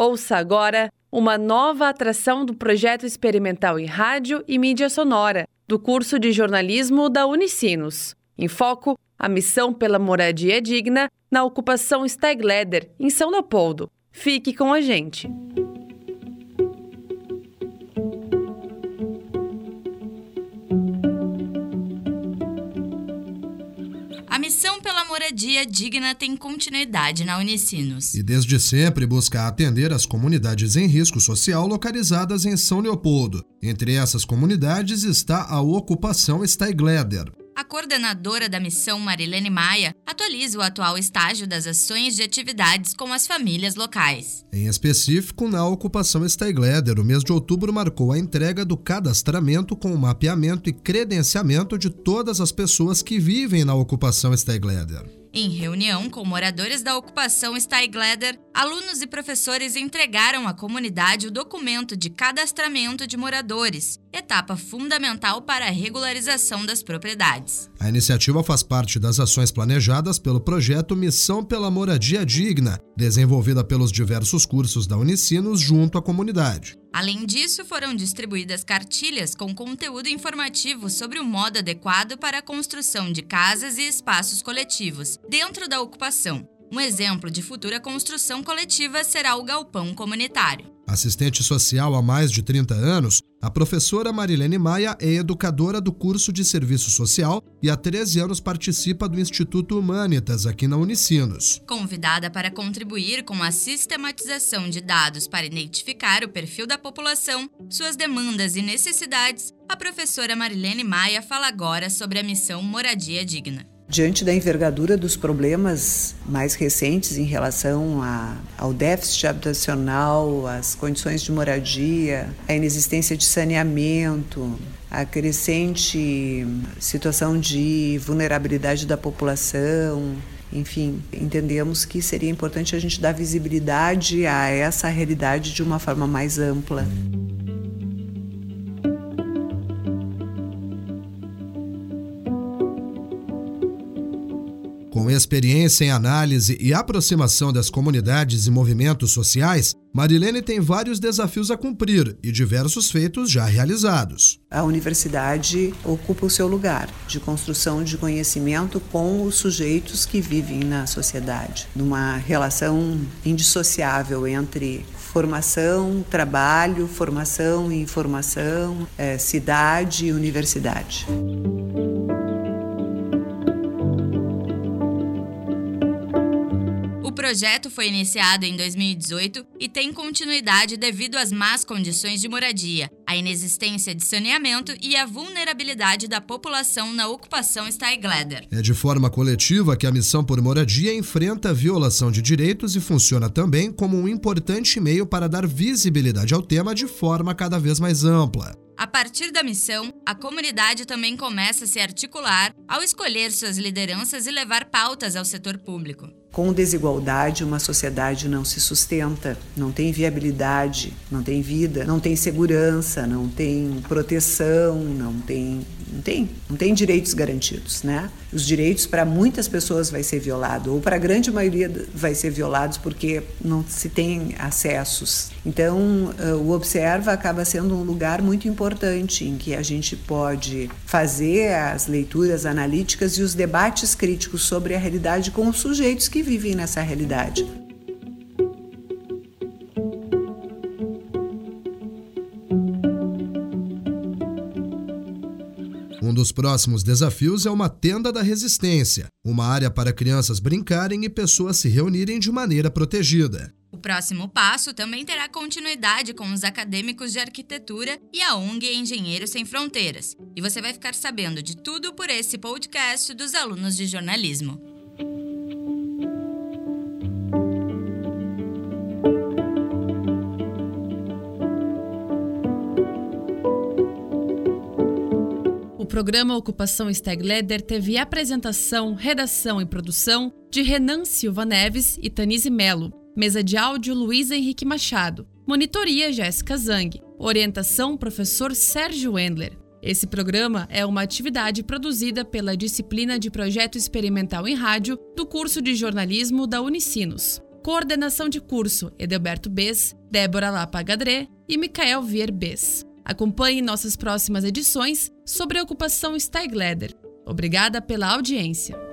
Ouça agora uma nova atração do projeto experimental em rádio e mídia sonora do curso de jornalismo da Unicinos. Em foco, a missão pela moradia digna na ocupação Stegleder, em São Leopoldo. Fique com a gente. A missão pela moradia digna tem continuidade na Unicinos. E desde sempre busca atender as comunidades em risco social localizadas em São Leopoldo. Entre essas comunidades está a ocupação Steigleder. A coordenadora da missão, Marilene Maia, atualiza o atual estágio das ações de atividades com as famílias locais. Em específico, na ocupação Steigleder, o mês de outubro marcou a entrega do cadastramento com o mapeamento e credenciamento de todas as pessoas que vivem na ocupação Steigleder. Em reunião com moradores da ocupação Steigleder, alunos e professores entregaram à comunidade o documento de cadastramento de moradores, etapa fundamental para a regularização das propriedades. A iniciativa faz parte das ações planejadas pelo projeto Missão pela Moradia Digna, desenvolvida pelos diversos cursos da Unicinos junto à comunidade. Além disso, foram distribuídas cartilhas com conteúdo informativo sobre o modo adequado para a construção de casas e espaços coletivos dentro da ocupação. Um exemplo de futura construção coletiva será o galpão comunitário. Assistente social há mais de 30 anos, a professora Marilene Maia é educadora do curso de Serviço Social e há 13 anos participa do Instituto Humanitas aqui na Unicinos. Convidada para contribuir com a sistematização de dados para identificar o perfil da população, suas demandas e necessidades, a professora Marilene Maia fala agora sobre a missão Moradia Digna. Diante da envergadura dos problemas mais recentes em relação a, ao déficit habitacional, às condições de moradia, a inexistência de saneamento, a crescente situação de vulnerabilidade da população, enfim, entendemos que seria importante a gente dar visibilidade a essa realidade de uma forma mais ampla. Com experiência em análise e aproximação das comunidades e movimentos sociais, Marilene tem vários desafios a cumprir e diversos feitos já realizados. A universidade ocupa o seu lugar de construção de conhecimento com os sujeitos que vivem na sociedade, numa relação indissociável entre formação, trabalho, formação e informação, é, cidade e universidade. Projeto foi iniciado em 2018 e tem continuidade devido às más condições de moradia, a inexistência de saneamento e a vulnerabilidade da população na ocupação Steigleder. É de forma coletiva que a missão por moradia enfrenta a violação de direitos e funciona também como um importante meio para dar visibilidade ao tema de forma cada vez mais ampla. A partir da missão, a comunidade também começa a se articular ao escolher suas lideranças e levar pautas ao setor público. Com desigualdade, uma sociedade não se sustenta, não tem viabilidade, não tem vida, não tem segurança, não tem proteção, não tem não tem, não tem direitos garantidos, né? Os direitos para muitas pessoas vai ser violado ou para a grande maioria vai ser violados porque não se tem acessos. Então, eh, o Observa acaba sendo um lugar muito importante em que a gente pode fazer as leituras analíticas e os debates críticos sobre a realidade com os sujeitos que vivem nessa realidade. Um dos próximos desafios é uma tenda da resistência, uma área para crianças brincarem e pessoas se reunirem de maneira protegida. O próximo passo também terá continuidade com os acadêmicos de arquitetura e a ONG Engenheiros Sem Fronteiras. E você vai ficar sabendo de tudo por esse podcast dos alunos de jornalismo. programa Ocupação Stegleder teve apresentação, redação e produção de Renan Silva Neves e Tanise Melo. Mesa de áudio Luiz Henrique Machado. Monitoria Jéssica Zang. Orientação Professor Sérgio Wendler. Esse programa é uma atividade produzida pela disciplina de Projeto Experimental em Rádio do curso de jornalismo da Unicinos Coordenação de curso: Edelberto Bes, Débora Lapa Gadré e Micael Vier Bes. Acompanhe nossas próximas edições sobre a ocupação Steigleder. Obrigada pela audiência.